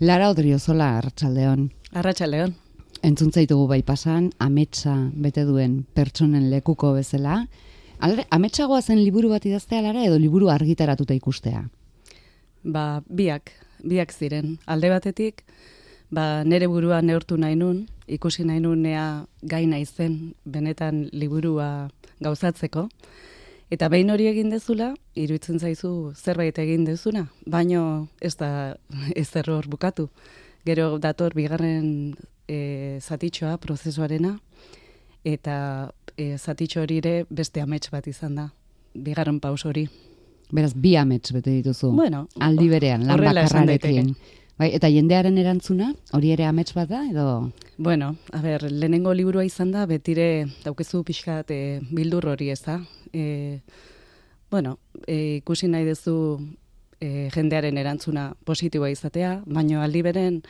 Lara Odriozola, Arratxaldeon. Arratxaldeon. Entzuntzaitugu bai pasan, ametsa bete duen pertsonen lekuko bezala. Alare, ametsagoa zen liburu bat idaztea lara edo liburu argitaratuta ikustea? Ba, biak, biak ziren. Alde batetik, ba, nere burua neurtu nahi nun, ikusi nahi nun nea gai zen benetan liburua gauzatzeko. Eta behin hori egin dezula, iruditzen zaizu zerbait egin dezuna, baino ez da ez error bukatu. Gero dator bigarren e, zatitxoa, prozesuarena, eta e, zatitxo hori ere beste amets bat izan da, bigarren paus hori. Beraz, bi amets bete dituzu, bueno, aldi berean, lan bakarrarekin. Bai, eta jendearen erantzuna, hori ere amets bat da, edo? Bueno, a ber, lehenengo liburua izan da, betire daukezu pixkat e, bildur hori ez da. E, bueno, e, ikusi nahi duzu e, jendearen erantzuna positiboa izatea, baino aldi beren,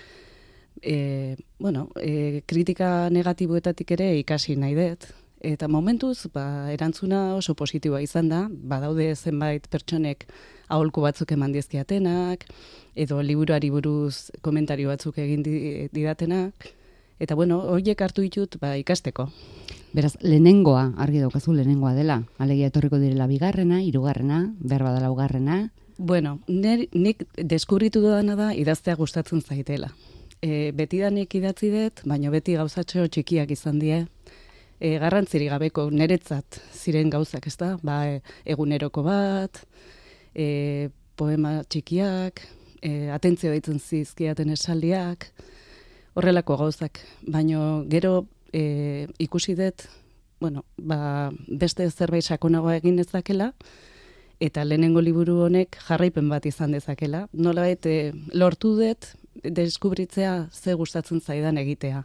e, bueno, e, kritika negatiboetatik ere ikasi nahi dut. Eta momentuz, ba, erantzuna oso positiboa izan da, badaude zenbait pertsonek aholku batzuk eman dizkiatenak, edo liburuari buruz komentario batzuk egin didatenak, eta bueno, horiek hartu ditut ba, ikasteko. Beraz, lehenengoa, argi daukazu lehenengoa dela, alegia etorriko direla bigarrena, hirugarrena, behar badala ugarrena. Bueno, nik deskurritu dudana da idaztea gustatzen zaitela e, beti danik idatzi dut, baina beti gauzatxo txikiak izan die, e, garrantziri gabeko niretzat ziren gauzak, ez da? Ba, e, eguneroko bat, e, poema txikiak, e, atentzio ditzen zizkiaten esaldiak, horrelako gauzak. Baina gero e, ikusi dut, bueno, ba, beste zerbait sakonagoa egin ezakela, eta lehenengo liburu honek jarraipen bat izan dezakela. Nola e, lortu dut, deskubritzea ze gustatzen zaidan egitea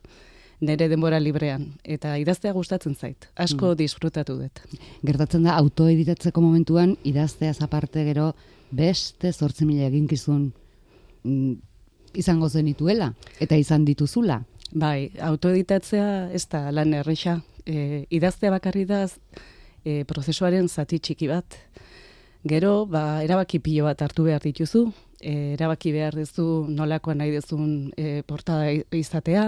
nere denbora librean eta idaztea gustatzen zait. Asko mm. disfrutatu dut. Gertatzen da autoeditatzeko momentuan idaztea aparte gero beste 8000 eginkizun mm, izango zenituela eta izan dituzula. Bai, autoeditatzea ez da lan erresa. E, idaztea bakarri da e, prozesuaren zati txiki bat. Gero, ba, erabaki pilo bat hartu behar dituzu, e, erabaki behar duzu nolakoa nahi duzun e, portada izatea,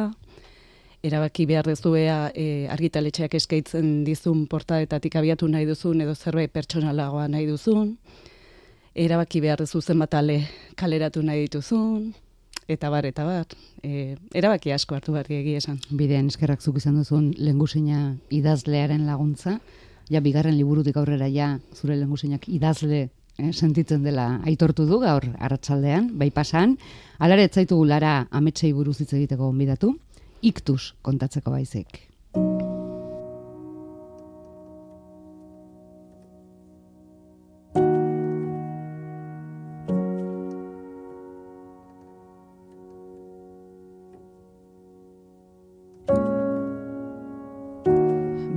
erabaki behar duzu ea e, argitaletxeak eskaitzen dizun portadetatik abiatu nahi duzun edo zerbait pertsonalagoa nahi duzun, erabaki behar duzu zenbat ale kaleratu nahi dituzun, eta bar, eta bar, e, erabaki asko hartu behar egia esan. Bidean eskerrak zuk izan duzun lengusina idazlearen laguntza, ja bigarren liburutik aurrera ja zure lengusinak idazle eh, sentitzen dela aitortu du gaur arratsaldean bai pasan. Alare etzaitu lara ametsei buruz hitz egiteko gonbidatu iktus kontatzeko baizik.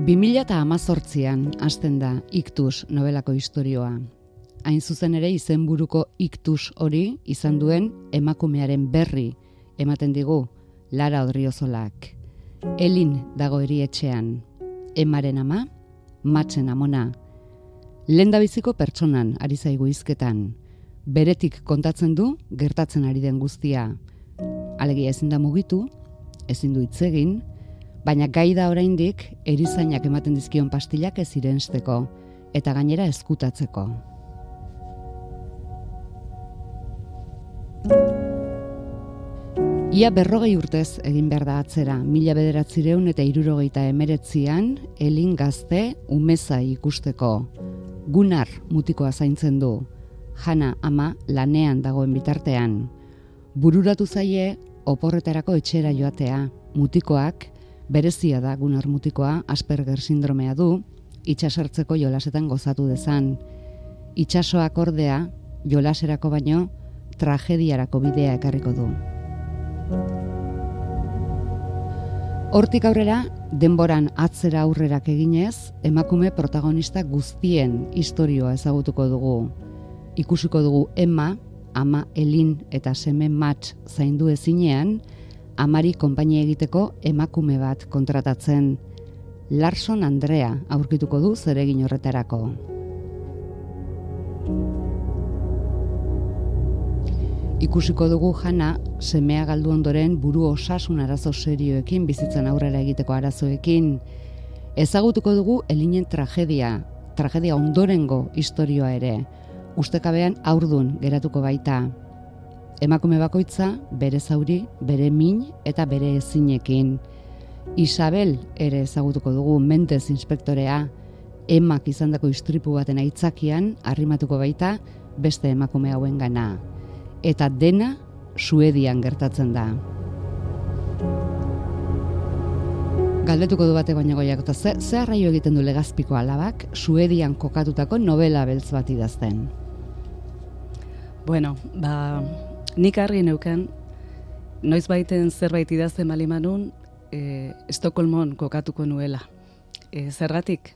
Bi mila eta amazortzian hasten da iktus nobelako historioa hain zuzen ere izenburuko iktus hori izan duen emakumearen berri ematen digu Lara Odriozolak. Elin dago etxean, emaren ama, matzen amona. Lenda biziko pertsonan ari zaigu izketan, beretik kontatzen du gertatzen ari den guztia. Alegia ezin da mugitu, ezin du itzegin, baina gai da oraindik erizainak ematen dizkion pastilak ez irensteko eta gainera eskutatzeko. Ia berrogei urtez egin behar da atzera, mila bederatzireun eta irurogeita emeretzian, elin gazte umeza ikusteko. Gunar mutikoa zaintzen du, jana ama lanean dagoen bitartean. Bururatu zaie, oporretarako etxera joatea, mutikoak, berezia da gunar mutikoa, Asperger sindromea du, itxasartzeko jolasetan gozatu dezan. Itxasoak ordea, jolaserako baino, tragediarako bidea ekarriko du. Hortik aurrera, denboran atzera aurrerak eginez, emakume protagonista guztien historioa ezagutuko dugu. Ikusiko dugu Emma, ama Elin eta seme Match zaindu ezinean, amari konpainia egiteko emakume bat kontratatzen. Larson Andrea aurkituko du zeregin horretarako. Ikusiko dugu jana semea galdu ondoren buru osasun arazo serioekin bizitzen aurrera egiteko arazoekin. Ezagutuko dugu elinen tragedia, tragedia ondorengo historioa ere. Ustekabean aurdun geratuko baita. Emakume bakoitza bere zauri, bere min eta bere ezinekin. Isabel ere ezagutuko dugu mentez inspektorea, emak izandako istripu baten aitzakian arrimatuko baita beste emakume hauen gana. Eta dena Suedian gertatzen da. Galdetuko du bate baina goiak, eta ze, ze arraio egiten du legazpiko alabak Suedian kokatutako novela beltz bat idazten? Bueno, ba, nik argi neuken, noiz baiten zerbait idazten balimanun, e, Estokolmon kokatuko nuela. E, zergatik,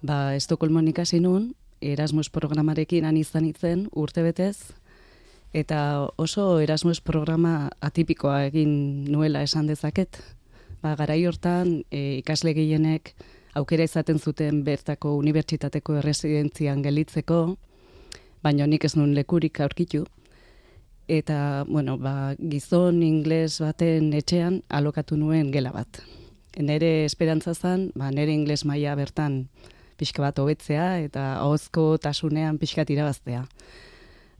ba, Estokolmon ikasi nun, Erasmus programarekin han izan itzen urte betez, eta oso Erasmus programa atipikoa egin nuela esan dezaket. Ba, garai hortan e, ikasle gehienek aukera izaten zuten bertako unibertsitateko erresidentzian gelitzeko, baina nik ez nun lekurik aurkitu. Eta, bueno, ba, gizon ingles baten etxean alokatu nuen gela bat. Nere esperantza zen, ba, nere ingles maila bertan pixka bat hobetzea eta ahozko tasunean pixkat irabaztea.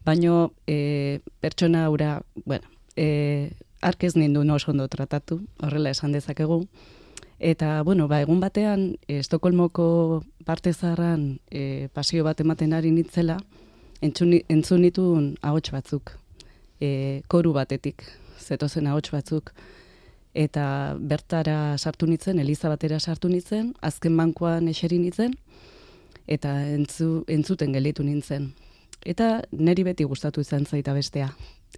Baino e, pertsona aura, bueno, e, arkez nindu oso ondo tratatu, horrela esan dezakegu. Eta, bueno, ba, egun batean, e, Estokolmoko parte zaharran e, pasio bat ematen ari nitzela, entzun nituen ahots batzuk, e, koru batetik, zetozen ahots batzuk, eta bertara sartu nitzen, Eliza batera sartu nitzen, azken bankoan eseri nitzen, eta entzu, entzuten gelitu nintzen. Eta neri beti gustatu izan zaita bestea.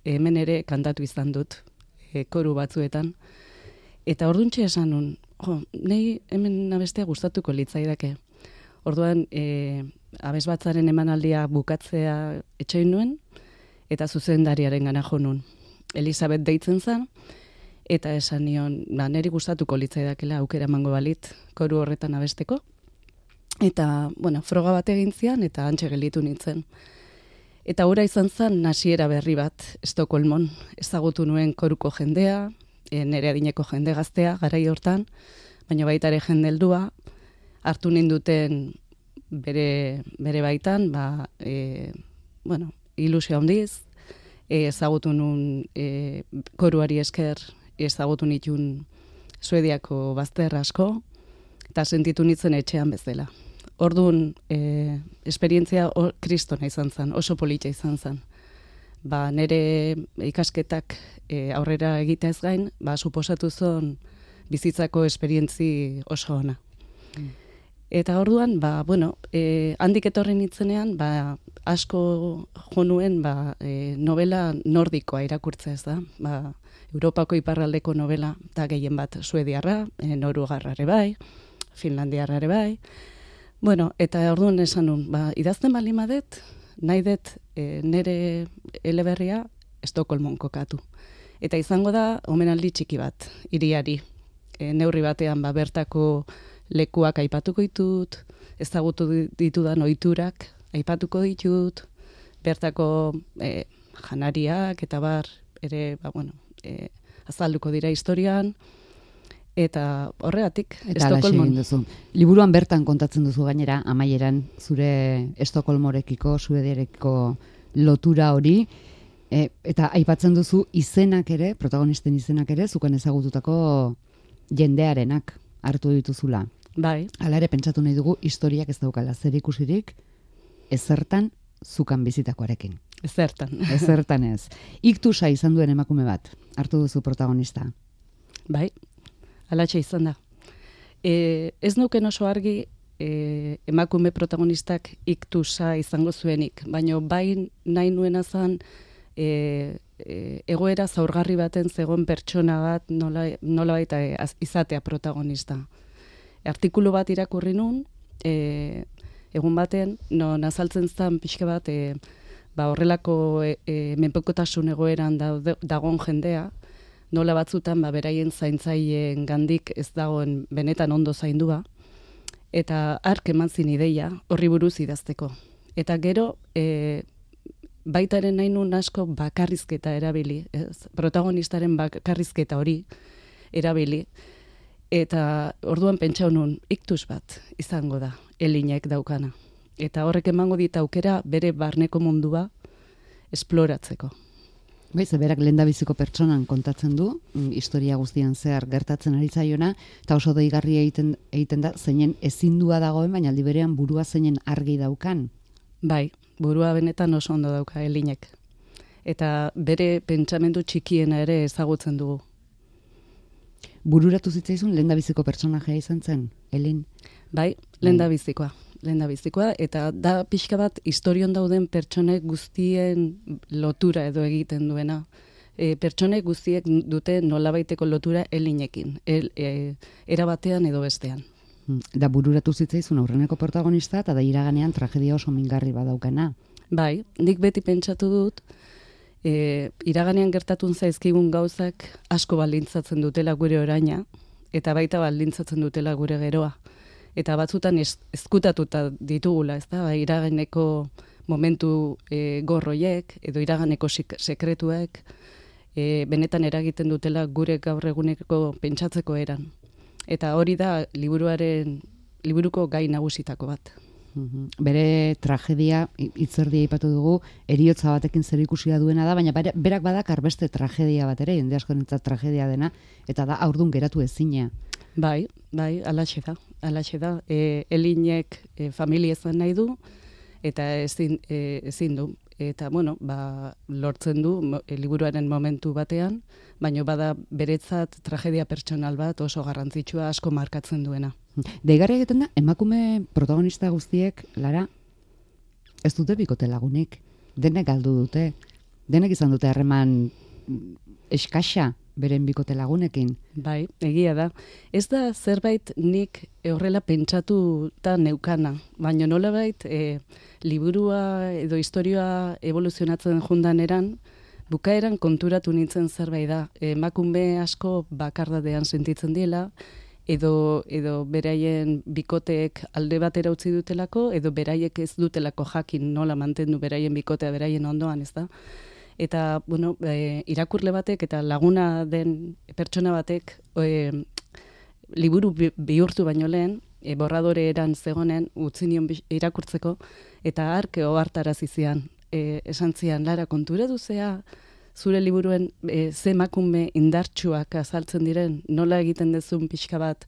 Hemen ere kantatu izan dut, e, koru batzuetan. Eta orduntxe esan nun, jo, nahi hemen abestea gustatuko litzaidake. Orduan, e, abes batzaren emanaldia bukatzea etxoin nuen, eta zuzendariaren gana jo nun. Elizabeth deitzen zen, eta esan nion, ba, neri gustatuko litzaidakela aukera emango balit koru horretan abesteko. Eta, bueno, froga bat egin zian, eta antxe gelitu nintzen. Eta ora izan zen nasiera berri bat Estokolmon. Ezagutu nuen koruko jendea, e, nere adineko jende gaztea, garai hortan, baina baita ere jendeldua, hartu ninduten bere, bere baitan, ba, e, bueno, ilusio handiz, e, ezagutu nun e, koruari esker ezagutu nitun Suediako bazter asko, eta sentitu nitzen etxean bezala. Orduan, e, esperientzia kristona izan zen, oso politxa izan zen. Ba, nire ikasketak e, aurrera egitea ez gain, ba, suposatu zon bizitzako esperientzi oso ona. Eta orduan, ba, bueno, e, handik etorri nitzenean, ba, asko jonuen ba, e, novela nordikoa irakurtzea ez da. Ba, Europako iparraldeko novela, eta gehien bat suediarra, e, norugarrare bai, finlandiarrare bai, Bueno, eta orduan esan nun, ba, idazten bali madet, nahi dut e, nere eleberria Estokolmon kokatu. Eta izango da, omenaldi txiki bat, iriari. E, neurri batean, ba, bertako lekuak aipatuko ditut, ezagutu ditudan ohiturak aipatuko ditut, bertako e, janariak eta bar, ere, ba, bueno, e, azalduko dira historian, eta horregatik Estokolmon duzu. Liburuan bertan kontatzen duzu gainera amaieran zure Estokolmorekiko, Suediarekiko lotura hori e, eta aipatzen duzu izenak ere, protagonisten izenak ere zuken ezagututako jendearenak hartu dituzula. Bai. Hala ere pentsatu nahi dugu historiak ez daukala zer ikusirik ezertan zukan bizitakoarekin. Ezertan. Ezertan ez. Iktusa izan duen emakume bat hartu duzu protagonista. Bai, alatxe izan da. E, ez nuken oso argi e, emakume protagonistak iktusa izango zuenik, baina bai nahi nuena zan e, e, egoera zaurgarri baten zegoen pertsona bat nola, nola baita e, izatea protagonista. artikulu bat irakurri nun, e, egun baten, no nazaltzen zen pixke bat, e, ba horrelako e, e, menpekotasun egoeran dagoen jendea, nola batzutan ba, beraien zaintzaileen gandik ez dagoen benetan ondo zaindua, eta ark eman zin ideia horri buruz idazteko. Eta gero, e, baitaren nahi nun asko bakarrizketa erabili, ez? protagonistaren bakarrizketa hori erabili, eta orduan pentsa honun iktus bat izango da, elinek daukana. Eta horrek emango dit aukera bere barneko mundua esploratzeko. Bai, berak lenda biziko pertsonan kontatzen du, mm, historia guztian zehar gertatzen ari zaiona, eta oso deigarri egiten, egiten da, zeinen ezindua dagoen, baina aldi berean burua zeinen argi daukan. Bai, burua benetan oso ondo dauka elinek. Eta bere pentsamendu txikiena ere ezagutzen dugu. Bururatu zitzaizun lenda biziko pertsonajea izan zen, Elin? Bai, lenda bai. Lehen da bizikoa, eta da pixka bat historion dauden pertsonek guztien lotura edo egiten duena. E, pertsonek guztiek dute nolabaiteko lotura elinekin, el, e, era batean edo bestean. Hmm, da bururatu zitzaizun aurreneko protagonista, eta da iraganean tragedia oso mingarri badaukana. Bai, nik beti pentsatu dut, e, iraganean gertatun zaizkigun gauzak asko baldintzatzen dutela gure oraina, eta baita baldintzatzen dutela gure geroa eta batzutan ez, ezkutatuta ditugula, ez da, ba, iraganeko momentu e, gorroiek, edo iraganeko sekretuek, e, benetan eragiten dutela gure gaur eguneko pentsatzeko eran. Eta hori da liburuaren liburuko gai nagusitako bat. Mhm. Bere tragedia, itzerdia ipatu dugu, eriotza batekin zer ikusia duena da, baina berak badakar beste tragedia bat ere, jende asko tragedia dena, eta da aurdun geratu ezina. Bai, bai, alaxe da, alaxe da. E, elinek e, familia ezan nahi du, eta ezin, e, ezin du. Eta, bueno, ba, lortzen du e, liburuaren momentu batean, baino bada beretzat tragedia pertsonal bat oso garrantzitsua asko markatzen duena. Deigarri egiten da, emakume protagonista guztiek, lara, ez dute bikote lagunik, denek galdu dute, denek izan dute harreman eskasa, beren bikote lagunekin. Bai, egia da. Ez da zerbait nik horrela pentsatu eta neukana, baina nola bait, e, liburua edo historioa evoluzionatzen jundan eran, bukaeran konturatu nintzen zerbait da. Emakume asko bakardadean sentitzen diela, edo, edo beraien bikoteek alde batera utzi dutelako, edo beraiek ez dutelako jakin nola mantendu beraien bikotea beraien ondoan, ez da? Eta bueno, e, irakurle batek eta laguna den pertsona batek e, liburu bihurtu baino lehen, e, borradore eran zegonen utzi nion irakurtzeko, eta arke ohartarazi zian, e, esan zian, lara kontura duzea, zure liburuen e, ze makume indartsuak azaltzen diren, nola egiten dezun pixka bat,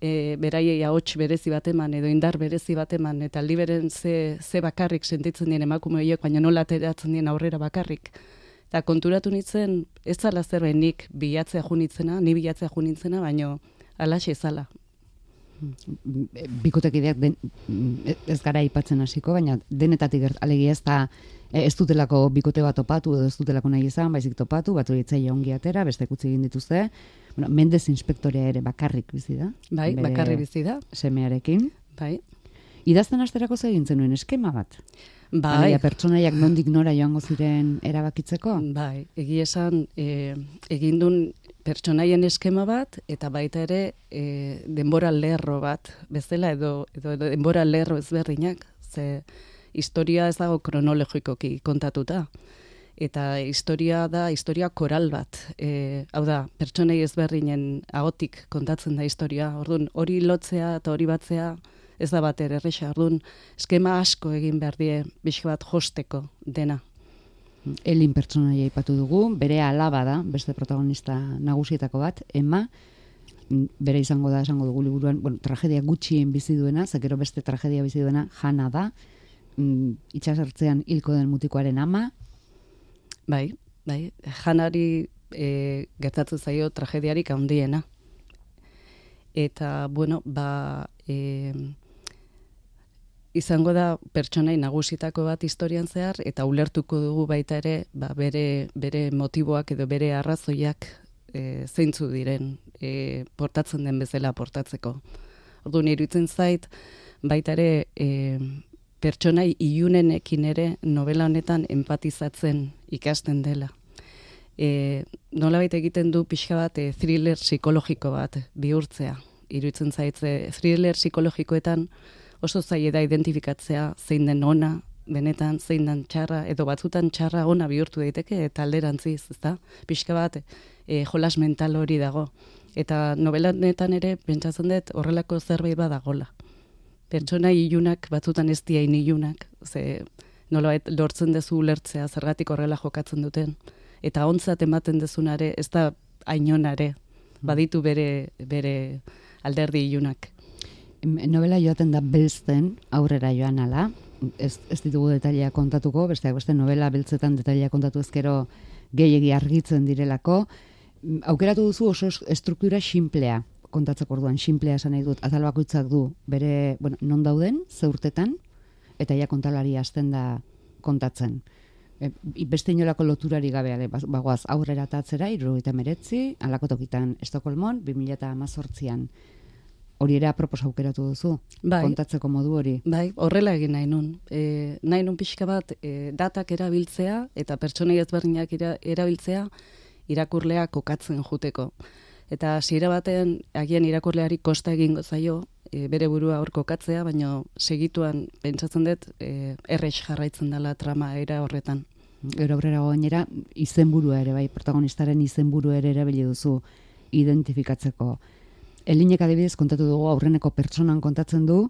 e, beraiei ahots berezi bat eman edo indar berezi bat eman eta liberen ze, ze bakarrik sentitzen dien emakume horiek baina nola ateratzen dien aurrera bakarrik. Eta konturatu nintzen, ez zala zerbait nik bilatzea junitzena, ni bilatzea junitzena, baino alaxe zala. Bikotekideak den, ez gara ipatzen hasiko, baina denetatik alegia ez da ez dutelako bikote bat topatu edo ez dutelako nahi izan, baizik topatu, bat hori ongi atera, beste kutsi egin dituzte, bueno, mendez inspektorea ere bakarrik bizi da. Bai, bakarrik bizi da. Semearekin. Bai. Idazten asterako zegintzen nuen eskema bat. Bai. Alia, pertsonaiak nondik nora joango ziren erabakitzeko? Bai, egi esan, e, egindun pertsonaien eskema bat, eta baita ere e, denbora lerro bat, bezala, edo, edo, edo denbora lerro ezberdinak, ze historia ez dago kronologikoki kontatuta eta historia da historia koral bat. E, hau da, pertsonei ezberdinen agotik kontatzen da historia. Orduan, hori lotzea eta hori batzea ez da bat erresa. Orduan, eskema asko egin behar die bizk bat josteko dena. Elin pertsonaia ipatu dugu, bere alaba da, beste protagonista nagusietako bat, Emma, bere izango da, esango dugu liburuan, bueno, tragedia gutxien bizi duena, zakero beste tragedia bizi duena, jana da, mm, itxasertzean hilko den mutikoaren ama, Bai, bai, janari e, gertatu zaio tragediarik handiena. Eta, bueno, ba, e, izango da pertsonai nagusitako bat historian zehar, eta ulertuko dugu baita ere, ba, bere, bere motiboak edo bere arrazoiak e, zeintzu diren e, portatzen den bezala portatzeko. Ordu iruditzen zait, baita ere, e, pertsonai iunenekin ere novela honetan empatizatzen ikasten dela. E, nola baita egiten du pixka bat e, thriller psikologiko bat bihurtzea. Iruitzen zaitze thriller psikologikoetan oso zaila da identifikatzea zein den ona, benetan zein dan txarra, edo batzutan txarra ona bihurtu daiteke, eta alderantziz, ez da? Pixka bat, e, jolas mental hori dago. Eta novelanetan ere, pentsatzen dut, horrelako zerbait badagola. Pertsona ilunak, batzutan ez diain ilunak, ze nolabait lortzen dezu ulertzea zergatik horrela jokatzen duten. Eta ontzat ematen dezunare, ez da ainonare, baditu bere, bere alderdi ilunak. Novela joaten da belzten aurrera joan ala, ez, ez ditugu detalia kontatuko, besteak beste novela beltzetan detalia kontatu ezkero gehiegi argitzen direlako, aukeratu duzu oso estruktura simplea kontatzeko orduan, simplea esan nahi dut, azal bakoitzak du, bere, bueno, non dauden, zeurtetan, eta ja kontalari hasten da kontatzen. E, beste inolako loturari gabe, ale, bagoaz aurrera tatzera, irro eta meretzi, alako tokitan Estokolmon, 2008an, hori ere apropos aukeratu duzu, bai, kontatzeko modu hori. Bai, horrela egin nahi nun. E, nahi nun pixka bat, e, datak erabiltzea, eta pertsonei ezberdinak erabiltzea, irakurlea kokatzen juteko. Eta hasiera baten, agian irakurleari kosta egingo zaio, e, bere burua hor kokatzea, baina segituan pentsatzen dut, e, errex jarraitzen dela trama era horretan. Gero aurrera gainera izenburua ere bai protagonistaren izenburua ere erabili duzu identifikatzeko. Elinek adibidez kontatu dugu aurreneko pertsonan kontatzen du,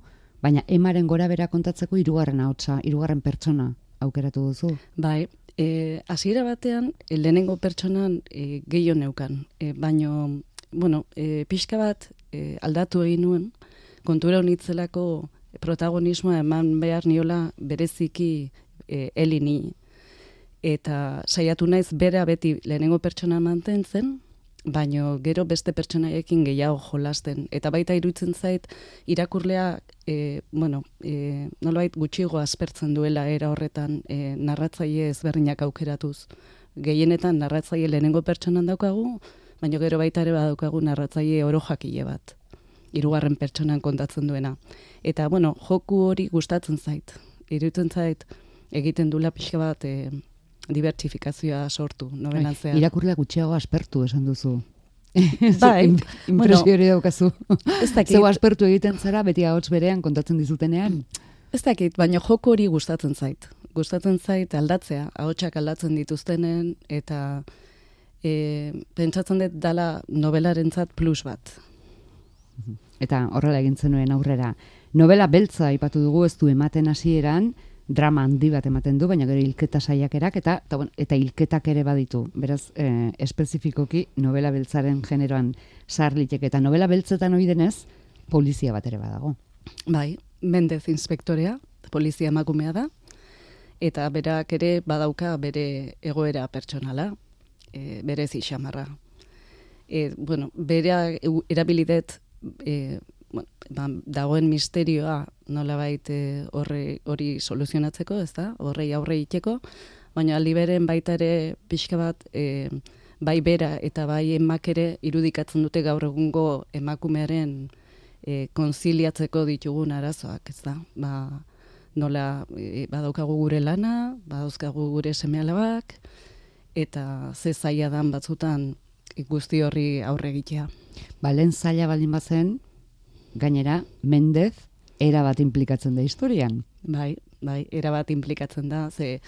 baina emaren gora bera kontatzeko hirugarren ahotsa, hirugarren pertsona aukeratu duzu. Bai, e, hasiera batean e, lehenengo pertsonan e, gehiago neukan, e, baino bueno, e, pixka bat e, aldatu egin nuen, kontura honitzelako protagonismoa eman behar niola bereziki e, elini, eta saiatu naiz bera beti lehenengo pertsona mantentzen, baino gero beste pertsonaiekin gehiago jolasten. Eta baita irutzen zait, irakurlea, e, bueno, e, nolabait gutxigo aspertzen duela era horretan e, narratzaile ezberdinak aukeratuz. Gehienetan narratzaile lehenengo pertsonan daukagu, baino gero baita ere badaukagu narratzaile oro jakile bat. Hirugarren pertsonan kontatzen duena. Eta, bueno, joku hori gustatzen zait. Irutzen zait, egiten dula pixka bat, e, dibertsifikazioa sortu, nobenan bai, zehar. Irakurlea gutxiago aspertu esan duzu. bai, impresio hori daukazu. Ez dakit. Zeu aspertu egiten zara, beti ahots berean kontatzen dizutenean. Ez dakit, baina joko hori gustatzen zait. Gustatzen zait aldatzea, ahotsak aldatzen dituztenen, eta e, pentsatzen dut dala nobelarentzat plus bat. Eta horrela egin zenuen aurrera. Novela beltza ipatu dugu ez du ematen hasieran, drama handi bat ematen du, baina gero hilketa saiakerak eta eta, bueno, eta hilketak ere baditu. Beraz, e, espezifikoki novela beltzaren generoan sarlitek eta novela beltzetan hori denez, polizia bat ere badago. Bai, Mendez inspektorea, polizia emakumea da, eta berak ere badauka bere egoera pertsonala, e, bere zixamarra. E, bueno, bere erabilidet e, bueno, ba, dagoen misterioa nolabait eh, horre hori soluzionatzeko, ez da? Horrei aurre iteko, baina aldi beren baita ere pixka bat e, bai bera eta bai emak ere irudikatzen dute gaur egungo emakumearen e, konziliatzeko ditugun arazoak, ez da? Ba, nola e, badaukagu gure lana, badauzkagu gure semealabak, eta ze zaila dan batzutan guzti horri aurre egitea. Ba, lehen zaila baldin bazen, gainera, Mendez, era bat implikatzen da historian. Bai, bai, era bat implikatzen da, ze,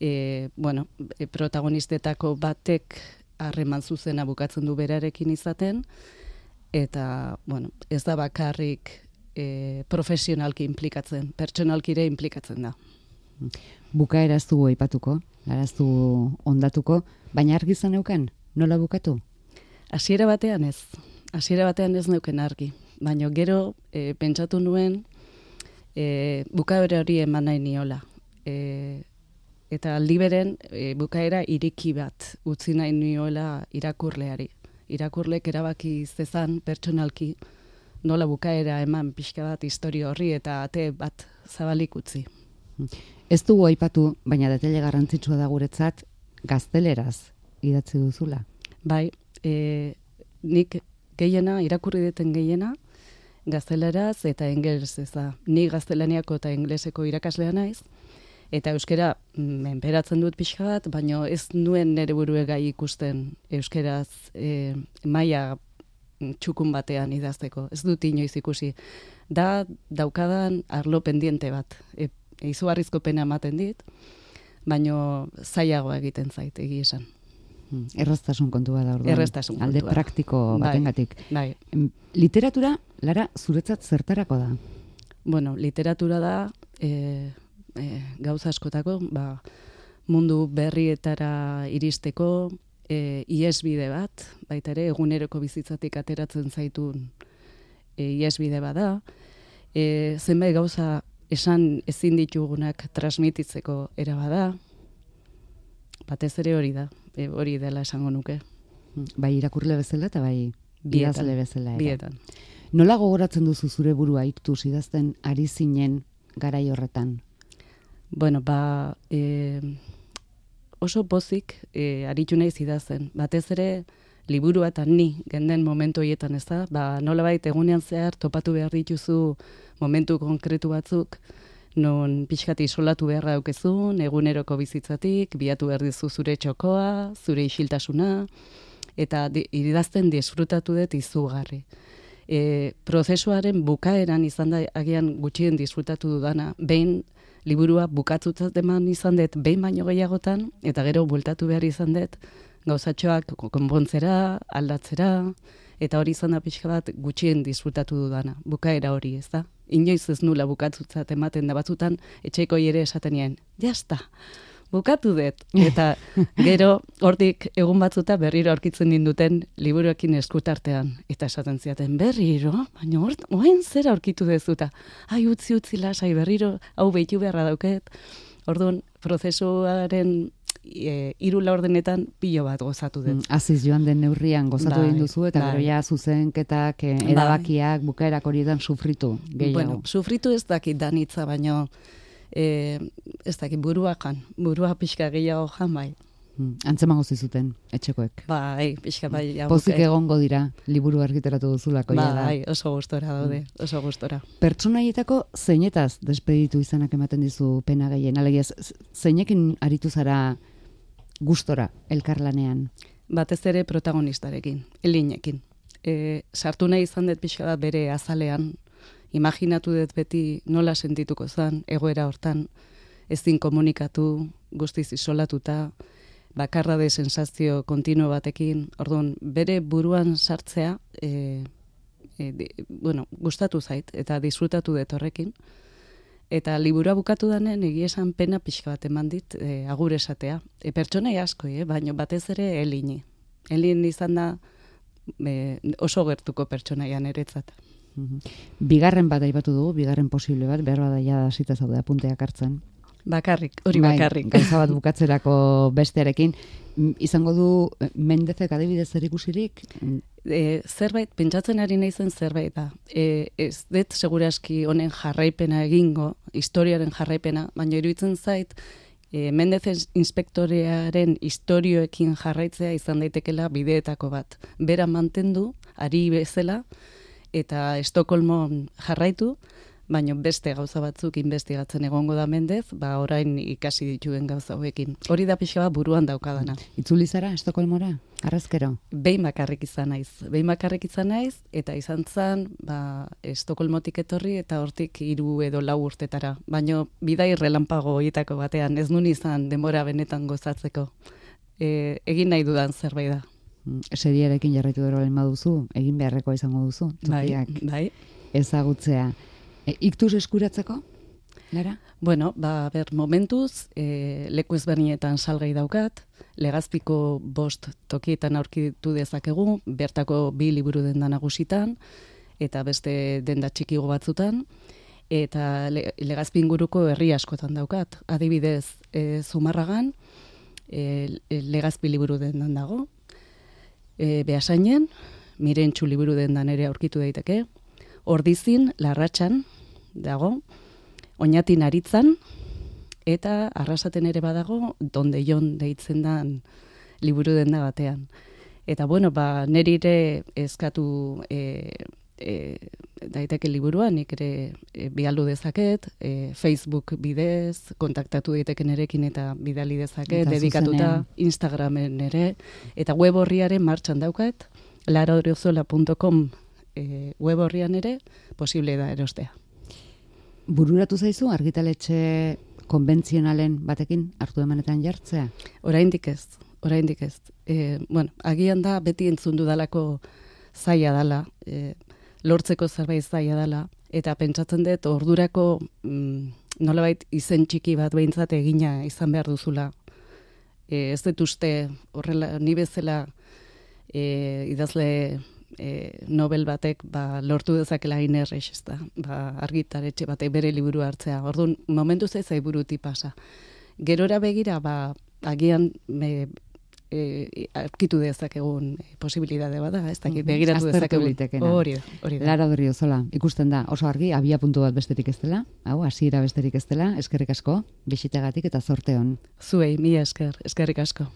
e, bueno, e, protagonistetako batek harreman zuzena bukatzen du berarekin izaten, eta, bueno, ez da bakarrik e, profesionalki implikatzen, pertsonalki ere implikatzen da. Buka eraztu aipatuko, eraztu ondatuko, baina argi zen neuken, nola bukatu? Hasiera batean ez, hasiera batean ez neuken argi baina gero e, pentsatu nuen e, bukaera hori eman nahi niola. E, eta aldi beren e, bukaera iriki bat utzi nahi niola irakurleari. Irakurlek erabaki zezan pertsonalki nola bukaera eman pixka bat historia horri eta ate bat zabalik utzi. Ez dugu aipatu, baina detele garrantzitsua da guretzat, gazteleraz idatzi duzula. Bai, e, nik gehiena, irakurri deten gehiena, gazteleraz eta ingelesez da. Ni gaztelaniako eta ingleseko irakaslea naiz, eta euskera menperatzen dut pixka bat, baina ez nuen nire burue gai ikusten euskeraz e, maia txukun batean idazteko. Ez dut inoiz ikusi. Da daukadan arlo pendiente bat. E, izugarrizko pena ematen dit, baino zailagoa egiten zait, egi esan. Hmm, erraztasun kontua da orduan. Erraztasun Alde kontua. praktiko Bai. batengatik. Bai, Em, Literatura, Lara, zuretzat zertarako da? bueno, literatura da e, e, gauza askotako, ba, mundu berrietara iristeko, e, iesbide bat, baita ere, eguneroko bizitzatik ateratzen zaitun e, iesbide bada, e, zenbait gauza esan ezin ditugunak transmititzeko era bada, batez ere hori da, e, hori dela esango nuke, Bai irakurle bezala eta bai Bietan. idazle bezala. ere. bietan. Nola gogoratzen duzu zure burua iktuz idazten ari zinen garai horretan? Bueno, ba, e, oso pozik e, aritu naiz idazten. Batez ere, liburua eta ni genden momentu horietan ez da, ba, nola baita egunean zehar topatu behar dituzu momentu konkretu batzuk, non pixkat isolatu beharra daukezun, eguneroko bizitzatik, biatu behar dizu zure txokoa, zure isiltasuna, eta di, idazten disfrutatu dut izugarri. E, prozesuaren bukaeran izan da agian gutxien disfrutatu dudana, behin liburua bukatzutzat eman izan dut behin baino gehiagotan, eta gero bueltatu behar izan dut gauzatxoak konpontzera, aldatzera, eta hori izan da pixka bat gutxien disfrutatu dudana, bukaera hori, ez da? Inoiz ez nula bukatzutzat ematen da batzutan, etxeiko ere esaten nien, jazta, bukatu dut. Eta gero hortik egun batzuta berriro aurkitzen ninduten liburuekin eskutartean. Eta esaten ziaten berriro, baina hor, oain zer aurkitu dezuta. Ai, utzi, utzi lasai berriro, hau behitu beharra dauket. Orduan, prozesuaren e, hiru laurdenetan pilo bat gozatu dut. Mm, Aziz joan den neurrian gozatu Bai, egin duzu eta bai. gero ja zuzenketak, eh, Bai. erabakiak, bukaerak horietan sufritu gehiago. Bueno, sufritu ez dakit danitza, baino e, ez dakit burua jan, burua pixka gehiago jan bai. Mm, Antzemango zizuten, etxekoek. Bai, pixka bai. ja, Pozik egongo dira, liburu argitaratu duzulako da. Bai, oso gustora daude, oso gustora. Pertsonaietako zeinetaz despeditu izanak ematen dizu pena gehien. Alegia, zeinekin aritu zara gustora elkarlanean. Batez ere protagonistarekin, elinekin. E, sartu nahi izan dut pixka bat bere azalean, imaginatu dut beti nola sentituko zen, egoera hortan, ezin komunikatu, guztiz isolatuta, bakarra de sensazio kontinuo batekin, orduan, bere buruan sartzea, e, e, di, bueno, gustatu zait, eta disfrutatu dut horrekin, Eta liburua bukatu danen egia esan pena pixka bat eman dit e, agur esatea. E, pertsonai asko, eh? baina batez ere elini. Elin izan da e, oso gertuko pertsonaia niretzat. Mhm. Bigarren bat aipatu dugu, bigarren posible bat, behar bada ja hasita zaude apunteak hartzen. Bakarrik, hori Bai, bakarrik. Gauza bat bukatzerako bestearekin. Izango du eh, Mendezek adibidez zer ikusirik? E, zerbait, pentsatzen ari naizen zerbait da. E, ez dut seguraski honen jarraipena egingo, historiaren jarraipena, baina iruditzen zait, e, Mendezen inspektorearen historioekin jarraitzea izan daitekela bideetako bat. Bera mantendu, ari bezala, eta Estokolmon jarraitu, baina beste gauza batzuk investigatzen egongo da Mendez, ba orain ikasi dituen gauza hauekin. Hori da pixka bat buruan daukadana. Itzuli zara Estokolmora? Arrazkero? Behin bakarrik izan naiz. Behin bakarrik izan naiz, eta izan zen, ba, Estokolmotik etorri, eta hortik hiru edo lau urtetara. Baina bidai relampago horietako batean, ez nun izan denbora benetan gozatzeko. E, egin nahi dudan zerbait da. Mm, Seriarekin jarraitu gero lehen baduzu, egin beharrekoa izango duzu, tokiak bai. ezagutzea. E, iktuz eskuratzeko? Lara? Bueno, ba, ber, momentuz, e, leku ezberdinetan salgai daukat, legazpiko bost tokietan aurkitu dezakegu, bertako bi liburu denda nagusitan, eta beste denda txikigo batzutan, eta le, legazpi inguruko herri askotan daukat. Adibidez, e, Zumarragan, e, legazpi liburu dendan dago, e, behasainen, mirentxu liburu dendan ere aurkitu daiteke, ordizin, larratxan, dago, oinatin aritzan, eta arrasaten ere badago, donde jon deitzen dan liburu denda batean. Eta bueno, ba, nerire eskatu e, e, daiteke liburua, nik ere e, bialdu dezaket, e, Facebook bidez, kontaktatu daiteke nerekin eta bidali dezaket, Eta dedikatuta zuzenean. Instagramen ere, eta web horriaren martxan daukat, laraoriozola.com e, web horrian ere, posible da erostea. Bururatu zaizu argitaletxe konbentzionalen batekin hartu emanetan jartzea? Oraindik ez, oraindik ez. E, bueno, agian da beti entzundu dalako zaila dala, e, lortzeko zerbait zaila dala, eta pentsatzen dut ordurako mm, nolabait izen txiki bat behintzat egina izan behar duzula. E, ez dut uste horrela, ni bezala e, idazle e, nobel batek ba, lortu dezakela inerrex, ez da, ba, argitaretxe batek bere liburu hartzea. Orduan, momentu zai zai buruti pasa. Gerora begira, ba, agian me, e, arkitu dezakegun posibilidade bada, ez da, begiratu dezakegun. Hori da, hori da. Lara ozola, ikusten da, oso argi, abia puntu bat besterik ez dela, hau, hasiera besterik ez dela, eskerrik asko, bisitagatik eta zorteon. Zuei, mi esker, eskerrik asko.